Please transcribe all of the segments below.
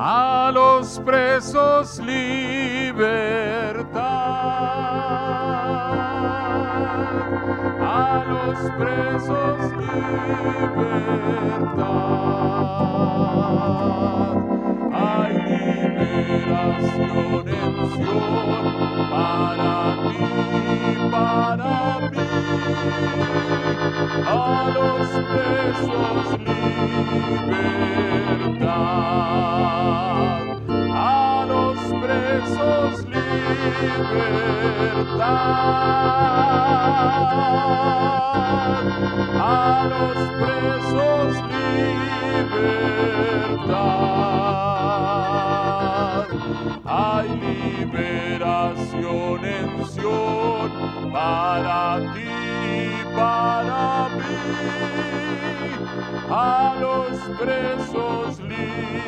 a los presos libertad, a los presos libertad. Hay liberación en Sion para ti, para mí, a los presos libertad, presos libertad, a los presos libertad. Hay liberación en Sion para ti, para mí, a los presos libertad.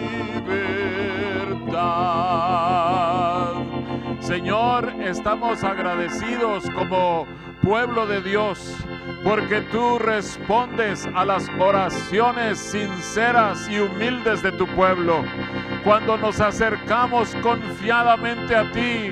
Señor, estamos agradecidos como pueblo de Dios porque tú respondes a las oraciones sinceras y humildes de tu pueblo. Cuando nos acercamos confiadamente a ti,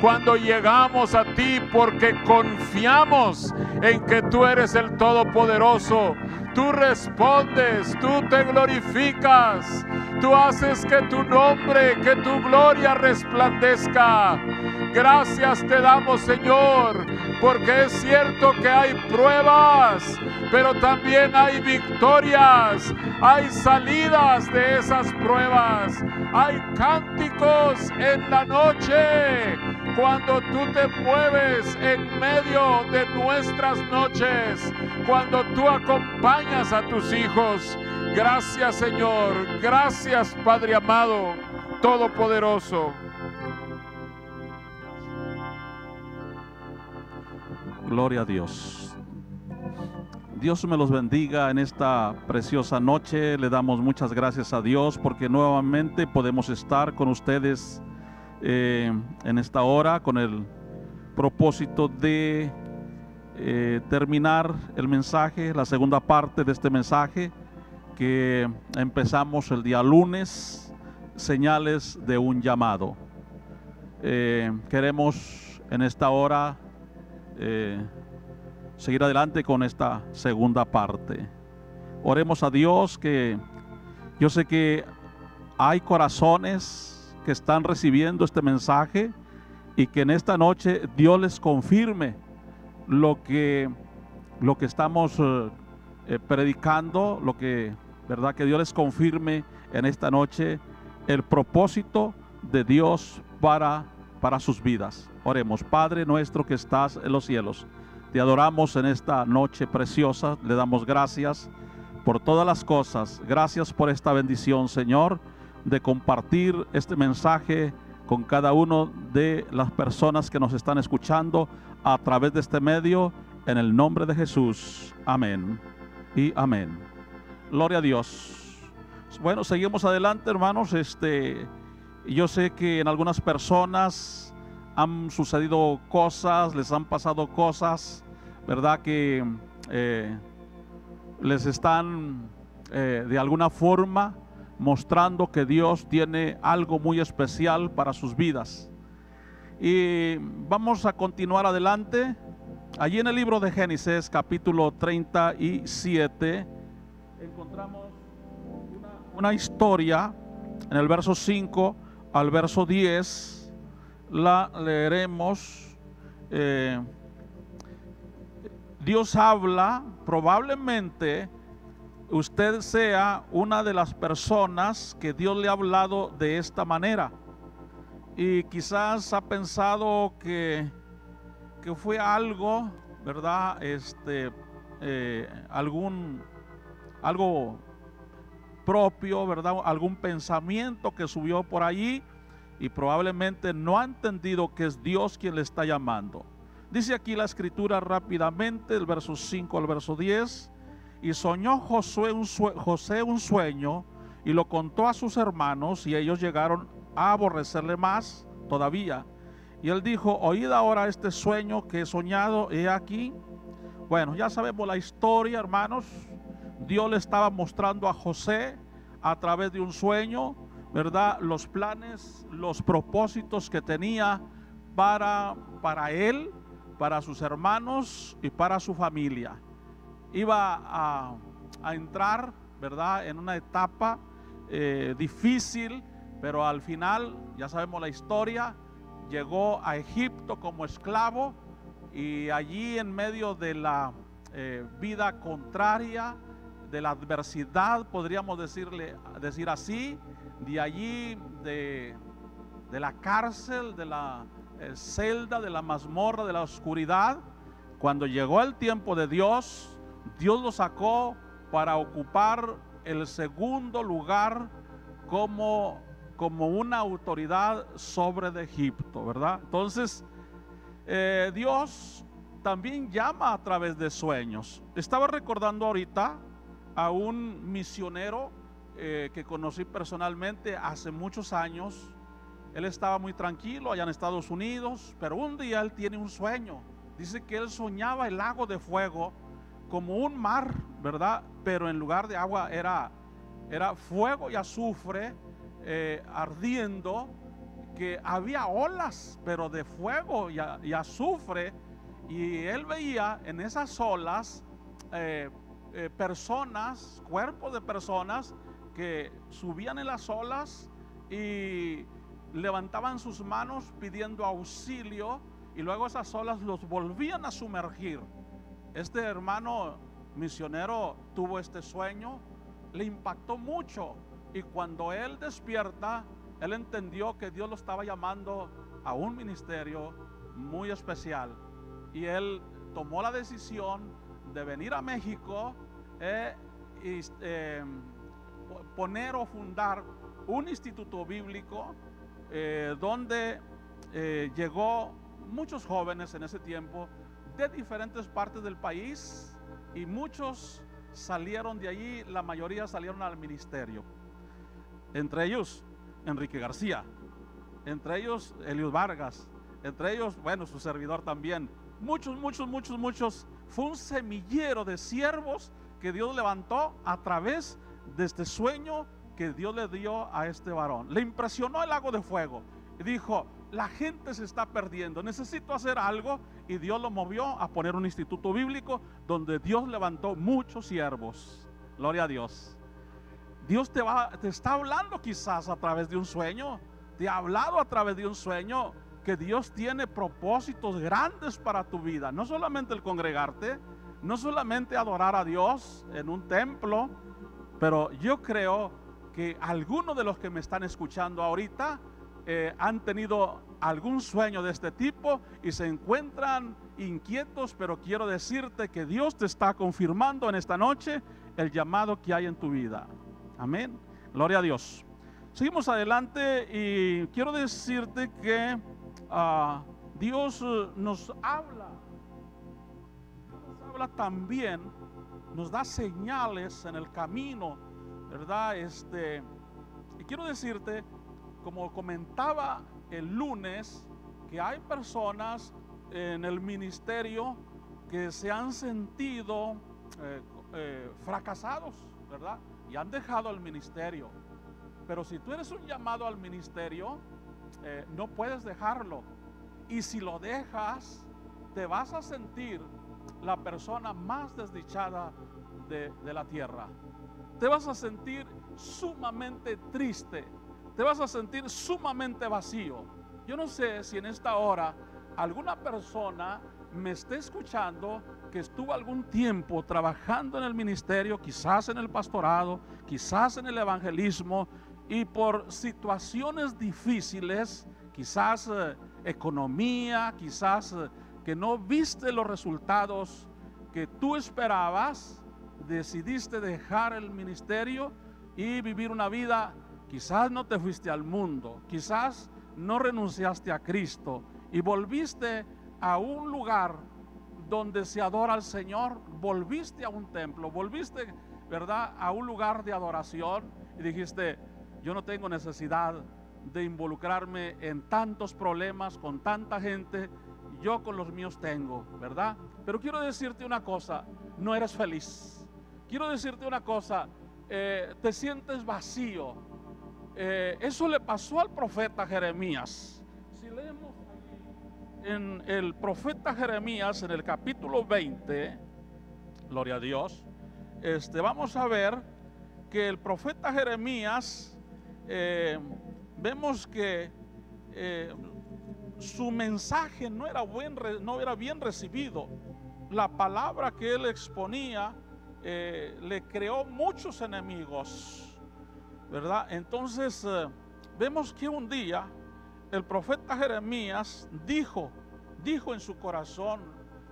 cuando llegamos a ti porque confiamos en que tú eres el Todopoderoso. Tú respondes, tú te glorificas, tú haces que tu nombre, que tu gloria resplandezca. Gracias te damos, Señor, porque es cierto que hay pruebas, pero también hay victorias, hay salidas de esas pruebas, hay cánticos en la noche cuando tú te mueves en medio de nuestras noches, cuando tú acompañas a tus hijos. Gracias Señor, gracias Padre amado, todopoderoso. Gloria a Dios. Dios me los bendiga en esta preciosa noche. Le damos muchas gracias a Dios porque nuevamente podemos estar con ustedes eh, en esta hora con el propósito de eh, terminar el mensaje, la segunda parte de este mensaje que empezamos el día lunes, señales de un llamado. Eh, queremos en esta hora seguir adelante con esta segunda parte. Oremos a Dios que yo sé que hay corazones que están recibiendo este mensaje y que en esta noche Dios les confirme lo que, lo que estamos eh, eh, predicando, lo que, ¿verdad? Que Dios les confirme en esta noche el propósito de Dios para, para sus vidas. Oremos, Padre nuestro que estás en los cielos, te adoramos en esta noche preciosa, le damos gracias por todas las cosas, gracias por esta bendición, Señor de compartir este mensaje con cada uno de las personas que nos están escuchando a través de este medio, en el nombre de Jesús. Amén y amén. Gloria a Dios. Bueno, seguimos adelante, hermanos. Este, yo sé que en algunas personas han sucedido cosas, les han pasado cosas, ¿verdad? Que eh, les están eh, de alguna forma mostrando que Dios tiene algo muy especial para sus vidas. Y vamos a continuar adelante. Allí en el libro de Génesis capítulo 37 encontramos una, historia en el verso 5 al verso 10. La leeremos. Eh, Dios habla probablemente usted sea una de las personas que Dios le ha hablado de esta manera. Y quizás ha pensado que, que fue algo, ¿verdad? Este, eh, algún, algo propio, ¿verdad? Algún pensamiento que subió por allí y probablemente no ha entendido que es Dios quien le está llamando. Dice aquí la escritura rápidamente, el verso 5 al verso 10. Y soñó Josué un José un sueño y lo contó a sus hermanos y ellos llegaron a aborrecerle más todavía. Y él dijo, oíd ahora este sueño que he soñado, he aquí. Bueno, ya sabemos la historia, hermanos. Dios le estaba mostrando a José a través de un sueño ¿verdad? Los planes, los propósitos que tenía para, para él, para sus hermanos y para su familia. Iba a, entrar, ¿verdad? En una etapa eh, difícil, pero al final, ya sabemos la historia, llegó a Egipto como esclavo y allí en medio de la eh, vida contraria, de la adversidad, podríamos decirle, decir así, de allí, de, de la cárcel, de la eh, celda, de la mazmorra, de la oscuridad, cuando llegó el tiempo de Dios, Dios lo sacó para ocupar el segundo lugar como, como una autoridad sobre Egipto, ¿verdad? Entonces, eh, Dios también llama a través de sueños. Estaba recordando ahorita a un misionero eh, que conocí personalmente hace muchos años. Él estaba muy tranquilo allá en Estados Unidos, pero un día él tiene un sueño. Dice que él soñaba el lago de fuego como un mar, ¿verdad? Pero en lugar de agua era, era fuego y azufre eh, ardiendo, que había olas, pero de fuego y, azufre. Y él veía en esas olas eh, eh, personas, cuerpos de personas que subían en las olas y levantaban sus manos pidiendo auxilio y luego esas olas los volvían a sumergir. Este hermano misionero tuvo este sueño, le impactó mucho y cuando él despierta, él entendió que Dios lo estaba llamando a un ministerio muy especial y él tomó la decisión de venir a México eh, y eh, poner o fundar un instituto bíblico eh, donde llegó muchos jóvenes en ese tiempo de diferentes partes del país y muchos salieron de allí, la mayoría salieron al ministerio. Entre ellos, Enrique García, entre ellos, Eliud Vargas, entre ellos, bueno, su servidor también. Muchos, muchos, muchos, muchos. Fue un semillero de siervos que Dios levantó a través de este sueño que Dios le dio a este varón. Le impresionó el lago de fuego y dijo, la gente se está perdiendo, necesito hacer algo y Dios lo movió a poner un instituto bíblico donde Dios levantó muchos siervos. Gloria a Dios. Dios te, va, te está hablando quizás a través de un sueño, te ha hablado a través de un sueño que Dios tiene propósitos grandes para tu vida, no solamente el congregarte, no solamente adorar a Dios en un templo, pero yo creo que algunos de los que me están escuchando ahorita eh, han tenido algún sueño de este tipo y se encuentran inquietos, pero quiero decirte que Dios te está confirmando en esta noche el llamado que hay en tu vida. Amén. Gloria a Dios. Seguimos adelante y quiero decirte que ah, Dios eh, nos habla. Nos habla también, nos da señales en el camino, ¿verdad? Este, y quiero decirte como comentaba el lunes, que hay personas en el ministerio que se han sentido eh, eh, fracasados, ¿verdad? Y han dejado el ministerio. Pero si tú eres un llamado al ministerio, eh, no puedes dejarlo. Y si lo dejas, te vas a sentir la persona más desdichada de, de la tierra. Te vas a sentir sumamente triste te vas a sentir sumamente vacío. Yo no sé si en esta hora alguna persona me esté escuchando que estuvo algún tiempo trabajando en el ministerio, quizás en el pastorado, quizás en el evangelismo, y por situaciones difíciles, quizás eh, economía, quizás eh, que no viste los resultados que tú esperabas, decidiste dejar el ministerio y vivir una vida Quizás no te fuiste al mundo, quizás no renunciaste a Cristo y volviste a un lugar donde se adora al Señor, volviste a un templo, volviste, ¿verdad?, a un lugar de adoración y dijiste, yo no tengo necesidad de involucrarme en tantos problemas con tanta gente, yo con los míos tengo, ¿verdad? Pero quiero decirte una cosa, no eres feliz. Quiero decirte una cosa, eh, te sientes vacío, eh, eso le pasó al profeta Jeremías. Si leemos en el profeta Jeremías, en el capítulo 20, gloria a Dios, este, vamos a ver que el profeta Jeremías, eh, vemos que eh, su mensaje no era, buen, no era bien recibido. La palabra que él exponía le creó muchos enemigos, ¿verdad? Entonces vemos que un día el profeta Jeremías dijo, dijo en su corazón,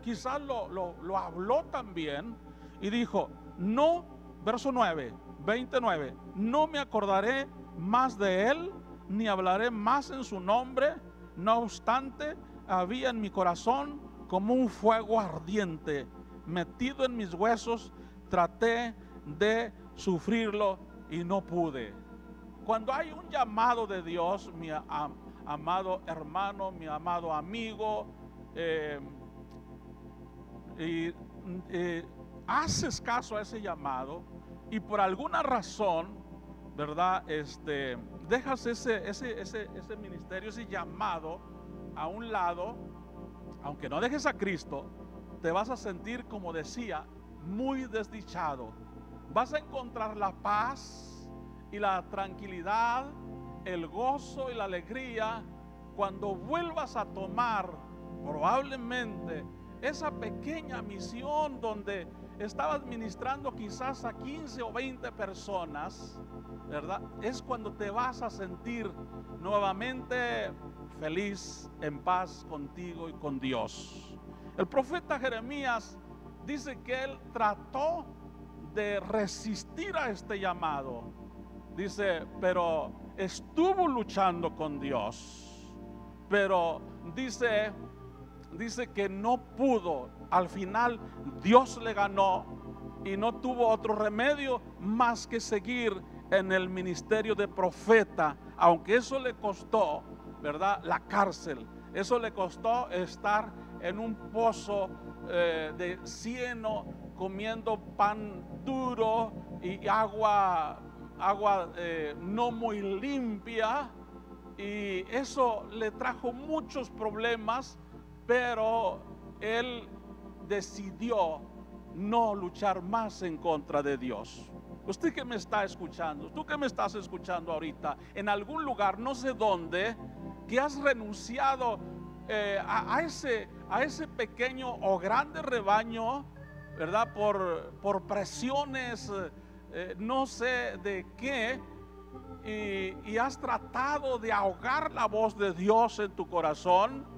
quizás lo, lo, habló también, y dijo, no, verso 9, 29, no me acordaré más de él, ni hablaré más en su nombre, no obstante, había en mi corazón como un fuego ardiente, metido en mis huesos, traté de sufrirlo y no pude. Cuando hay un llamado de Dios, mi amado hermano, mi amado amigo, eh, y eh, haces caso a ese llamado y por alguna razón, ¿verdad? Este, dejas ese, ese, ese, ese ministerio, ese llamado a un lado, aunque no dejes a Cristo, te vas a sentir, como decía, muy desdichado. Vas a encontrar la paz y la tranquilidad, el gozo y la alegría cuando vuelvas a tomar probablemente esa pequeña misión donde estaba administrando quizás a 15 o 20 personas, ¿verdad? Es cuando te vas a sentir nuevamente feliz, en paz contigo y con Dios. El profeta Jeremías dice que él trató de resistir a este llamado. Dice, pero estuvo luchando con Dios. Pero dice, dice que no pudo. Al final Dios le ganó y no tuvo otro remedio más que seguir en el ministerio de profeta, aunque eso le costó, ¿verdad? La cárcel. Eso le costó estar en un pozo eh, de cieno comiendo pan duro y agua, agua eh, no muy limpia. Y eso le trajo muchos problemas pero él decidió no luchar más en contra de Dios. Usted que me está escuchando, tú que me estás escuchando ahorita, en algún lugar, no sé dónde, que has renunciado eh, a, ese, a ese pequeño o grande rebaño, ¿verdad? Por, por presiones, eh, no sé de qué, y, has tratado de ahogar la voz de Dios en tu corazón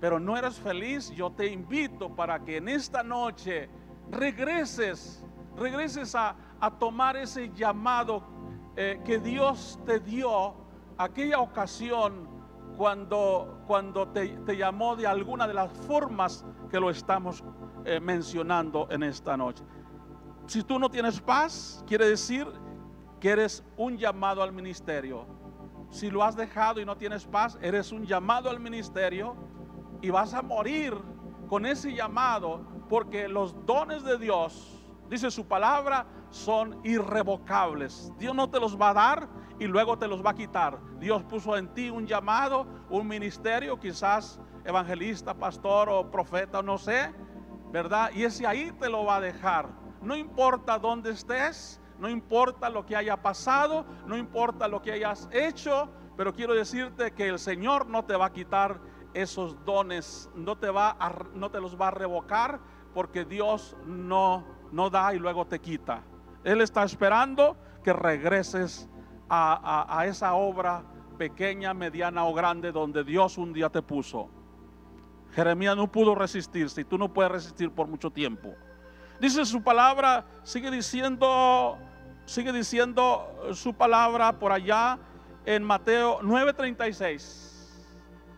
pero no eres feliz, yo te invito para que en esta noche regreses, regreses a, tomar ese llamado eh, que Dios te dio aquella ocasión cuando, cuando te, llamó de alguna de las formas que lo estamos eh, mencionando en esta noche. Si tú no tienes paz, quiere decir que eres un llamado al ministerio. Si lo has dejado y no tienes paz, eres un llamado al ministerio y vas a morir con ese llamado porque los dones de Dios, dice su palabra, son irrevocables. Dios no te los va a dar y luego te los va a quitar. Dios puso en ti un llamado, un ministerio, quizás evangelista, pastor o profeta, no sé, ¿verdad? Y ese ahí te lo va a dejar. No importa dónde estés, no importa lo que haya pasado, no importa lo que hayas hecho, pero quiero decirte que el Señor no te va a quitar esos dones, no te, va no te los va a revocar porque Dios no, no da y luego te quita. Él está esperando que regreses a, esa obra pequeña, mediana o grande donde Dios un día te puso. Jeremías no pudo resistirse y tú no puedes resistir por mucho tiempo. Dice su palabra, sigue diciendo, sigue diciendo su palabra por allá en Mateo 9:36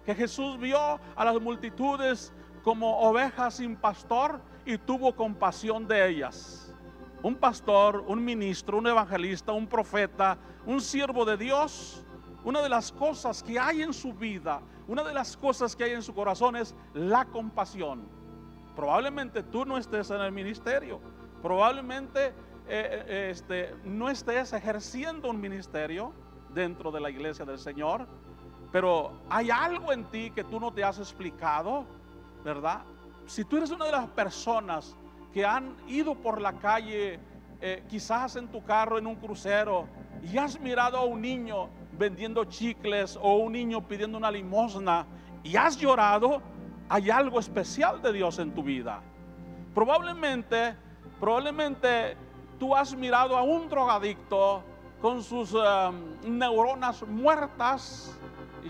que Jesús vio a las multitudes como ovejas sin pastor y tuvo compasión de ellas. Un pastor, un ministro, un evangelista, un profeta, un siervo de Dios, una de las cosas que hay en su vida, una de las cosas que hay en su corazón es la compasión. Probablemente tú no estés en el ministerio, probablemente eh, eh, este, no estés ejerciendo un ministerio, dentro de la iglesia del Señor, pero hay algo en ti que tú no te has explicado, ¿verdad? Si tú eres una de las personas que han ido por la calle, eh, quizás en tu carro, en un crucero, y has mirado a un niño vendiendo chicles o un niño pidiendo una limosna y has llorado, hay algo especial de Dios en tu vida. Probablemente, probablemente tú has mirado a un drogadicto con sus um, neuronas muertas,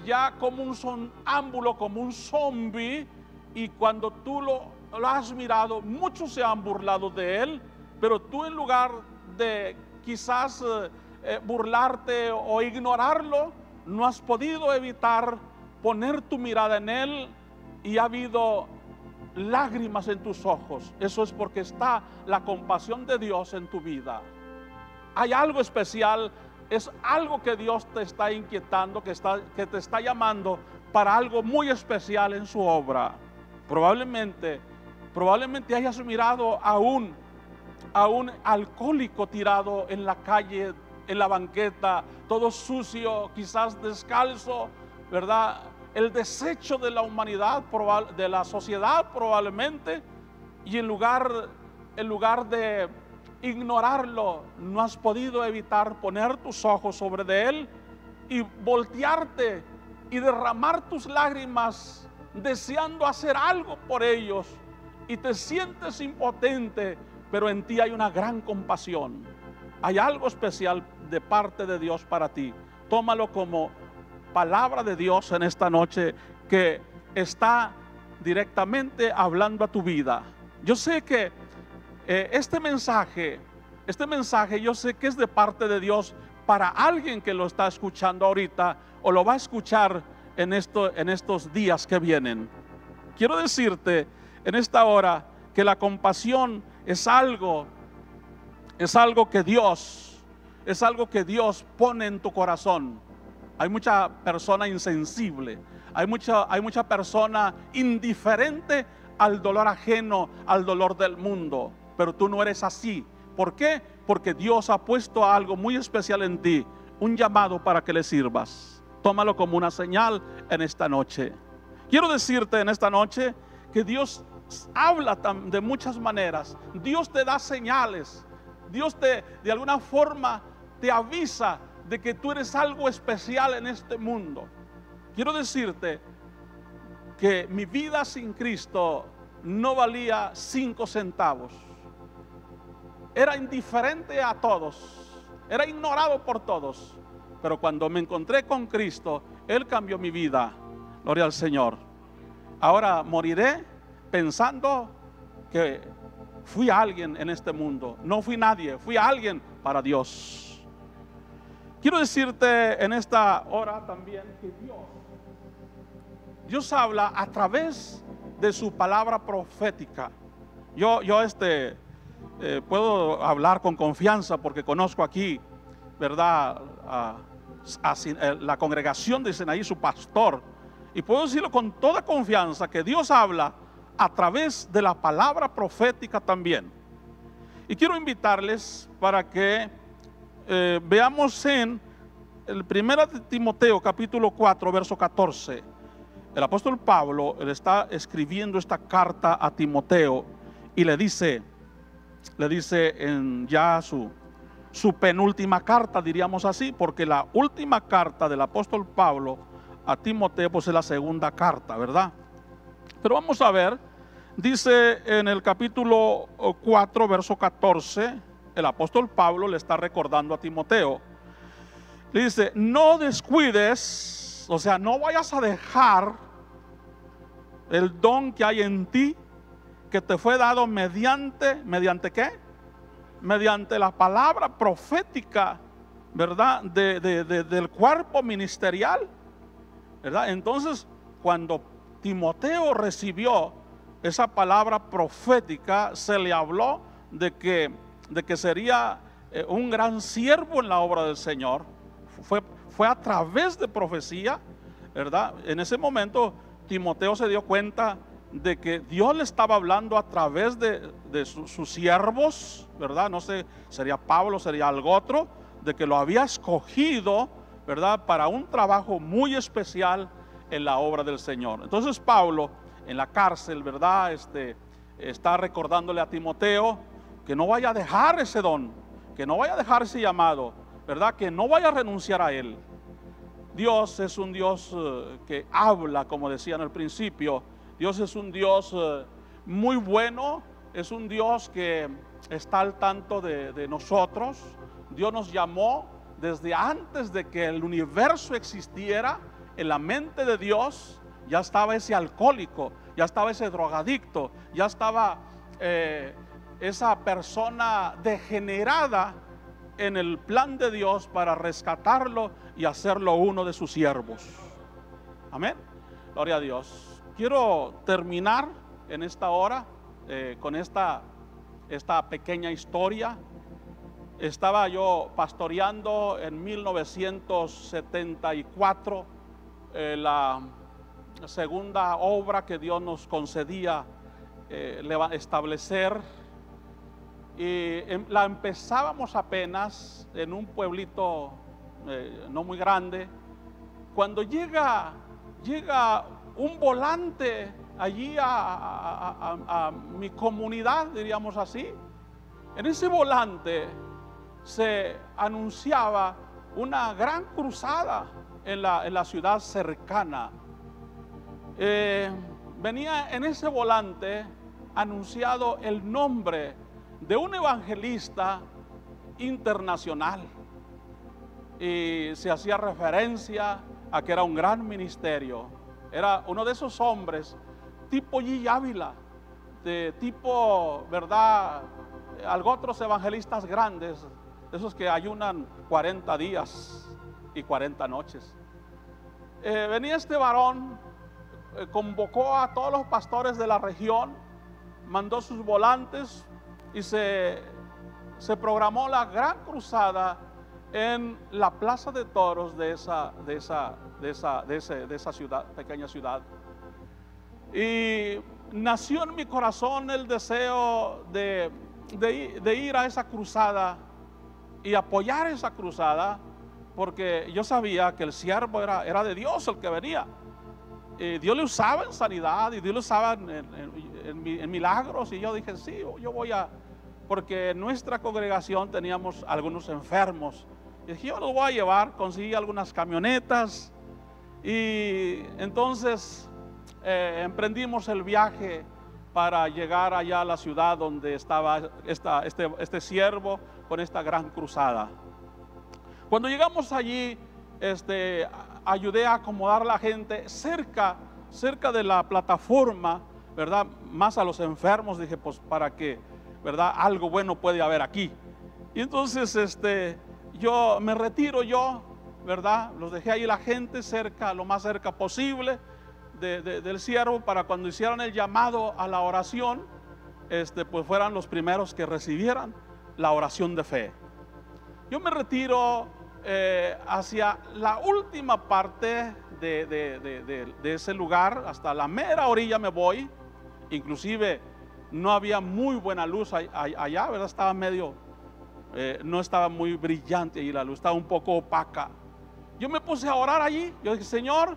ya como un sonámbulo, como un zombie, y cuando tú lo, lo has mirado, muchos se han burlado de él, pero tú en lugar de quizás eh, eh, burlarte o ignorarlo, no has podido evitar poner tu mirada en él y ha habido lágrimas en tus ojos. Eso es porque está la compasión de Dios en tu vida. Hay algo especial, es algo que Dios te está inquietando, que, está, que te está llamando para algo muy especial en su obra. Probablemente, probablemente hayas mirado a un, a un alcohólico tirado en la calle, en la banqueta, todo sucio, quizás descalzo, ¿verdad? El desecho de la humanidad, de la sociedad probablemente, y en lugar, en lugar de ignorarlo, no has podido evitar poner tus ojos sobre de él y voltearte y derramar tus lágrimas deseando hacer algo por ellos y te sientes impotente, pero en ti hay una gran compasión. Hay algo especial de parte de Dios para ti. Tómalo como palabra de Dios en esta noche que está directamente hablando a tu vida. Yo sé que eh, este mensaje, este mensaje yo sé que es de parte de Dios para alguien que lo está escuchando ahorita o lo va a escuchar en, esto, en estos días que vienen. Quiero decirte en esta hora que la compasión es algo, es algo que Dios, es algo que Dios pone en tu corazón. Hay mucha persona insensible, hay mucha, hay mucha persona indiferente al dolor ajeno, al dolor del mundo, pero tú no eres así. ¿Por qué? Porque Dios ha puesto algo muy especial en ti, un llamado para que le sirvas. Tómalo como una señal en esta noche. Quiero decirte en esta noche que Dios habla de muchas maneras. Dios te da señales. Dios te de alguna forma te avisa de que tú eres algo especial en este mundo. Quiero decirte que mi vida sin Cristo no valía cinco centavos. Era indiferente a todos. Era ignorado por todos. Pero cuando me encontré con Cristo, Él cambió mi vida. Gloria al Señor. Ahora moriré pensando que fui alguien en este mundo. No fui nadie, fui alguien para Dios. Quiero decirte en esta hora también que Dios, habla a través de su palabra profética. Yo, yo este, eh, puedo hablar con confianza porque conozco aquí, ¿verdad? Eh, la congregación de Sinaí, su pastor. Y puedo decirlo con toda confianza que Dios habla a través de la palabra profética también. Y quiero invitarles para que eh, veamos en el 1 de Timoteo capítulo 4, verso 14. El apóstol Pablo le está escribiendo esta carta a Timoteo y le dice, le dice en ya su su penúltima carta, diríamos así, porque la última carta del apóstol Pablo a Timoteo pues, es la segunda carta, ¿verdad? Pero vamos a ver, dice en el capítulo 4, verso 14, el apóstol Pablo le está recordando a Timoteo. Le dice, no descuides, o sea, no vayas a dejar el don que hay en ti, que te fue dado mediante, mediante qué? mediante la palabra profética, ¿verdad? del cuerpo ministerial, ¿verdad? Entonces, cuando Timoteo recibió esa palabra profética, se le habló de que, de que sería eh, un gran siervo en la obra del Señor. Fue, fue a través de profecía, ¿verdad? En ese momento Timoteo se dio cuenta de que Dios le estaba hablando a través de, sus siervos, ¿verdad? No sé, sería Pablo, sería algo otro, de que lo había escogido ¿verdad? Para un trabajo muy especial en la obra del Señor. Entonces Pablo en la cárcel, ¿verdad? Este, está recordándole a Timoteo que no vaya a dejar ese don, que no vaya a dejar ese llamado, ¿verdad? Que no vaya a renunciar a él. Dios es un Dios eh, que habla, como decía en el principio. Dios es un Dios eh, muy bueno, es un Dios que está al tanto de nosotros. Dios nos llamó desde antes de que el universo existiera en la mente de Dios ya estaba ese alcohólico, ya estaba ese drogadicto, ya estaba eh, esa persona degenerada en el plan de Dios para rescatarlo y hacerlo uno de sus siervos. Amén. Gloria a Dios. Quiero terminar en esta hora eh, con esta, esta pequeña historia. Estaba yo pastoreando en 1974 eh, la segunda obra que Dios nos concedía eh, establecer. Y em, la empezábamos apenas en un pueblito eh, no muy grande. Cuando llega, llega un volante allí a, mi comunidad, diríamos así, en ese volante se anunciaba una gran cruzada en la, en la ciudad cercana eh, venía en ese volante anunciado el nombre de un evangelista internacional. Y se hacía referencia a que era un gran ministerio. Era uno de esos hombres tipo G. Ávila, de tipo, ¿verdad? Algo otros evangelistas grandes, esos que ayunan 40 días y 40 noches. Eh, venía este varón convocó a todos los pastores de la región, mandó sus volantes y se, se programó la gran cruzada en la plaza de toros de esa, de esa, de esa, de esa ciudad, pequeña ciudad. Y nació en mi corazón el deseo de, de, ir a esa cruzada y apoyar esa cruzada, porque yo sabía que el siervo era, era de Dios el que venía. Eh, Dios le usaba en sanidad y Dios le usaba en, milagros. Y yo dije, sí, yo voy a, porque en nuestra congregación teníamos algunos enfermos. Y dije, yo los voy a llevar, conseguí algunas camionetas. Y entonces eh, emprendimos el viaje para llegar allá a la ciudad donde estaba esta, este, este siervo con esta gran cruzada. Cuando llegamos allí, este, ayudé a acomodar la gente cerca, cerca de la plataforma, ¿verdad? Más a los enfermos, dije, pues para que, ¿verdad? Algo bueno puede haber aquí. Y entonces, este, yo me retiro yo, ¿verdad? Los dejé ahí la gente cerca, lo más cerca posible del siervo para cuando hicieran el llamado a la oración, este, pues fueran los primeros que recibieran la oración de fe. Yo me retiro eh, hacia la última parte de, ese lugar, hasta la mera orilla me voy. Inclusive no había muy buena luz allá, ¿verdad? Estaba medio, eh, no estaba muy brillante allí la luz, estaba un poco opaca. Yo me puse a orar allí. Yo dije, Señor,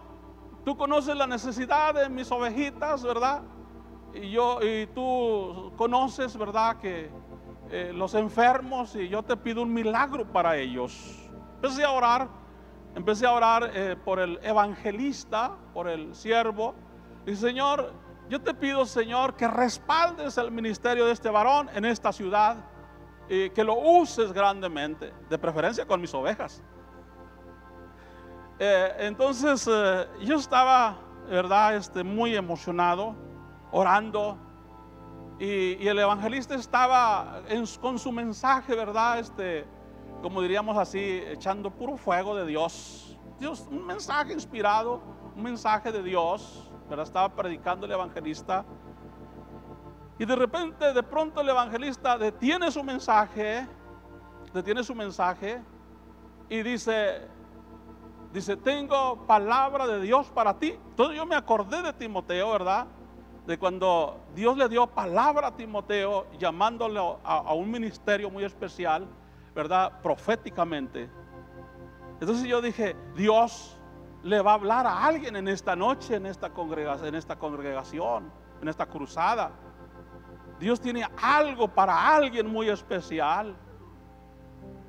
tú conoces la necesidad de mis ovejitas, ¿verdad? Y yo y tú conoces, ¿verdad? Que eh, los enfermos y yo te pido un milagro para ellos. Empecé a orar, empecé a orar eh, por el evangelista, por el siervo. Y Señor, yo te pido, Señor, que respaldes el ministerio de este varón en esta ciudad y que lo uses grandemente, de preferencia con mis ovejas. Eh, entonces eh, yo estaba, verdad, este, muy emocionado, orando, y el evangelista estaba con su mensaje, verdad, este, como diríamos así, echando puro fuego de Dios. Dios, un mensaje inspirado, un mensaje de Dios, ¿verdad? Estaba predicando el evangelista. Y de repente, de pronto el evangelista detiene su mensaje, detiene su mensaje y dice, dice, tengo palabra de Dios para ti. Entonces yo me acordé de Timoteo, ¿verdad? De cuando Dios le dio palabra a Timoteo, llamándolo a un ministerio muy especial. ¿Verdad? Proféticamente. Entonces yo dije, Dios le va a hablar a alguien en esta noche, en esta congregación, en esta, congregación, en esta cruzada. Dios tiene algo para alguien muy especial.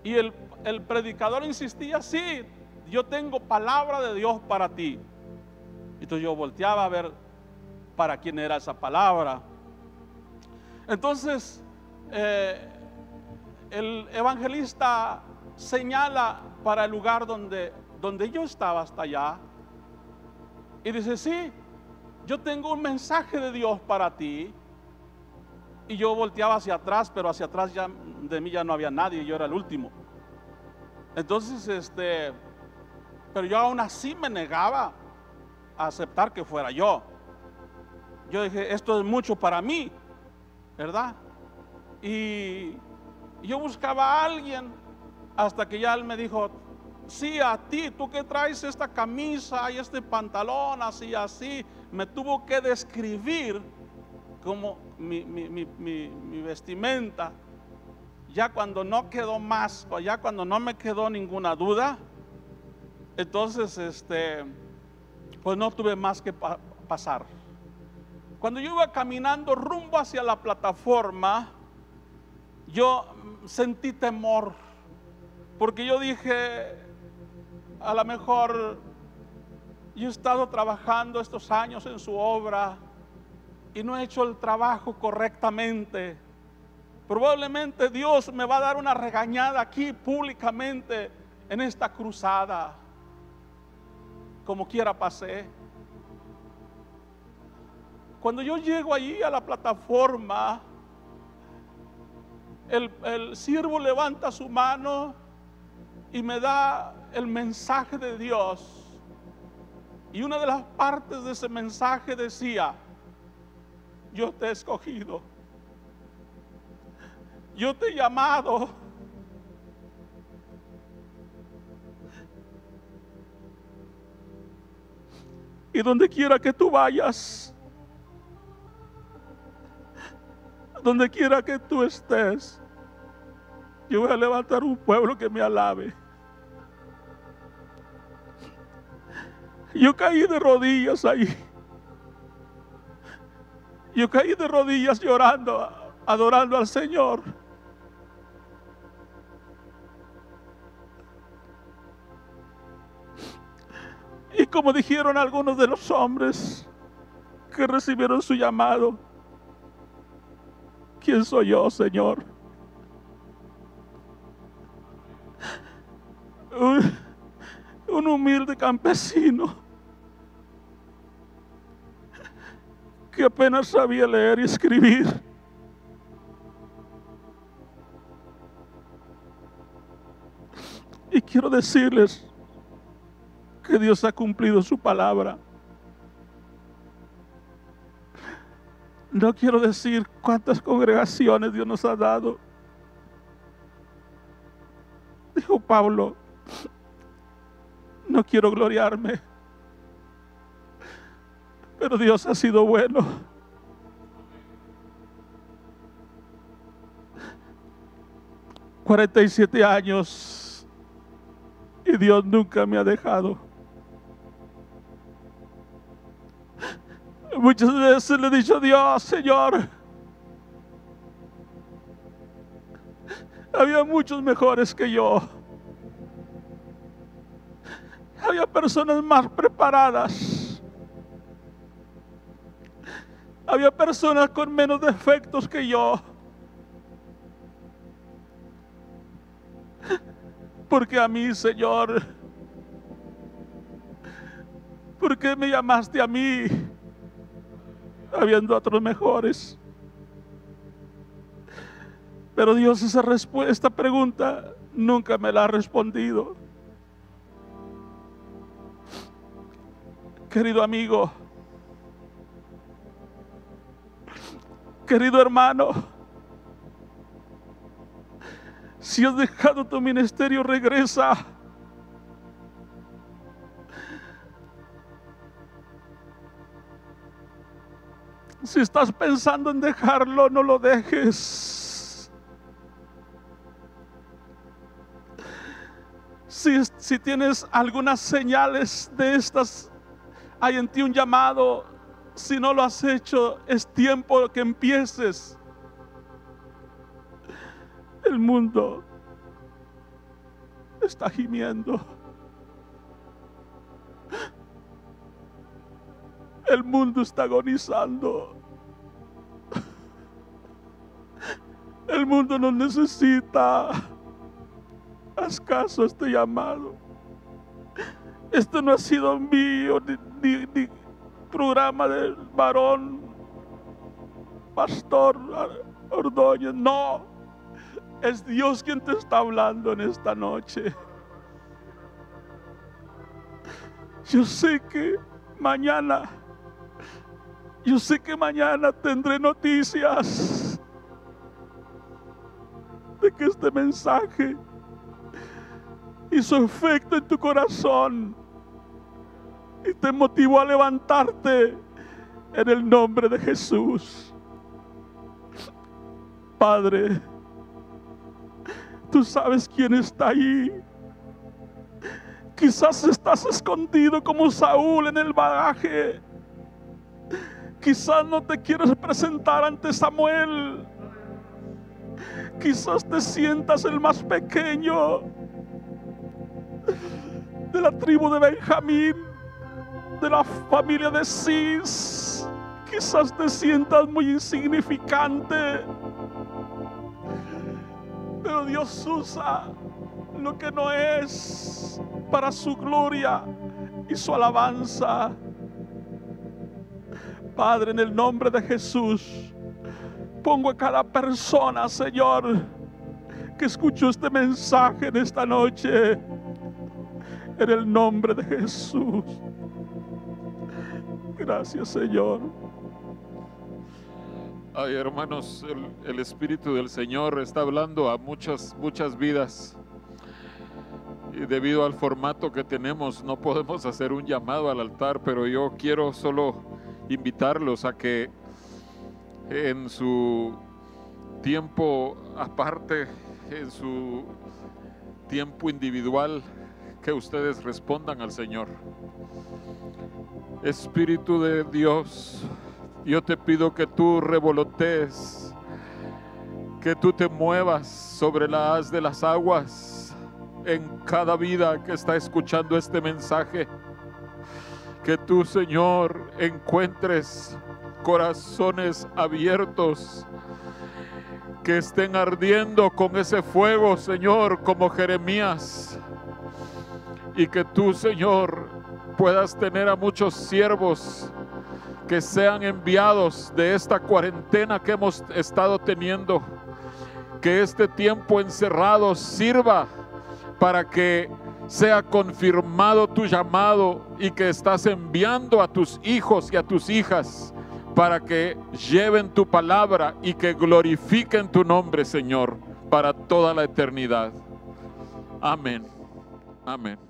Y el, el predicador insistía, sí, yo tengo palabra de Dios para ti. Entonces yo volteaba a ver para quién era esa palabra. Entonces, eh, el evangelista señala para el lugar donde, donde yo estaba hasta allá. Y dice, sí, yo tengo un mensaje de Dios para ti. Y yo volteaba hacia atrás, pero hacia atrás ya de mí ya no había nadie, yo era el último. Entonces, este, pero yo aún así me negaba a aceptar que fuera yo. Yo dije, esto es mucho para mí, ¿verdad? Y yo buscaba a alguien hasta que ya él me dijo, sí, a ti, tú que traes esta camisa y este pantalón, así, así, me tuvo que describir como mi, mi vestimenta. Ya cuando no quedó más, ya cuando no me quedó ninguna duda, entonces, este, pues no tuve más que pasar. Cuando yo iba caminando rumbo hacia la plataforma, yo sentí temor, porque yo dije, a lo mejor yo he estado trabajando estos años en su obra y no he hecho el trabajo correctamente. Probablemente Dios me va a dar una regañada aquí públicamente en esta cruzada. Como quiera pasé. Cuando yo llego allí a la plataforma, el, el siervo levanta su mano y me da el mensaje de Dios. Y una de las partes de ese mensaje decía, yo te he escogido, yo te he llamado. Y donde quiera que tú vayas, donde quiera que tú estés, yo voy a levantar un pueblo que me alabe. Yo caí de rodillas ahí. Yo caí de rodillas llorando, adorando al Señor. Y como dijeron algunos de los hombres que recibieron su llamado, ¿quién soy yo, Señor? Un, humilde campesino que apenas sabía leer y escribir. Y quiero decirles que Dios ha cumplido su palabra. No quiero decir cuántas congregaciones Dios nos ha dado. Dijo Pablo, no quiero gloriarme. Pero Dios ha sido bueno. Cuarenta y siete años y Dios nunca me ha dejado. Muchas veces le he dicho a Dios, Señor, había muchos mejores que yo. Había personas más preparadas. Había personas con menos defectos que yo. Porque a mí, Señor, ¿por qué me llamaste a mí habiendo otros mejores? Pero Dios esa esta pregunta nunca me la ha respondido. Querido amigo, Querido hermano, si has dejado tu ministerio, regresa. Si estás pensando en dejarlo, no lo dejes. Si, tienes algunas señales de estas, hay en ti un llamado. Si no lo has hecho, es tiempo que empieces. El mundo está gimiendo. El mundo está agonizando. El mundo nos necesita. Haz caso a este llamado. Esto no ha sido mío ni, ni programa del varón, pastor Ordóñez. No, es Dios quien te está hablando en esta noche. Yo sé que mañana, yo sé que mañana tendré noticias que este mensaje hizo efecto en tu corazón y te motivó a levantarte en el nombre de Jesús. Padre, tú sabes quién está ahí. Quizás estás escondido como Saúl en el bagaje. Quizás no te quieres presentar ante Samuel. Quizás te sientas el más pequeño de la tribu de Benjamín, de la familia de Cis. Quizás te sientas muy insignificante. Pero Dios usa lo que no es para su gloria y su alabanza. Padre, en el nombre de Jesús, pongo a cada persona, Señor, que escuchó este mensaje en esta noche, en el nombre de Jesús. Gracias, Señor. Ay, hermanos, el, el Espíritu del Señor está hablando a muchas, muchas vidas. Y debido al formato que tenemos, no podemos hacer un llamado al altar, pero yo quiero solo invitarlos a que en su tiempo aparte, en su tiempo individual, que ustedes respondan al Señor. Espíritu de Dios, yo te pido que tú revolotees, que tú te muevas sobre la haz de las aguas en cada vida que está escuchando este mensaje. Que tú, Señor, encuentres corazones abiertos que estén ardiendo con ese fuego, Señor, como Jeremías. Y que tú, Señor, puedas tener a muchos siervos que sean enviados de esta cuarentena que hemos estado teniendo. Que este tiempo encerrado sirva para que sea confirmado tu llamado y que estás enviando a tus hijos y a tus hijas para que lleven tu palabra y que glorifiquen tu nombre, Señor, para toda la eternidad. Amén. Amén.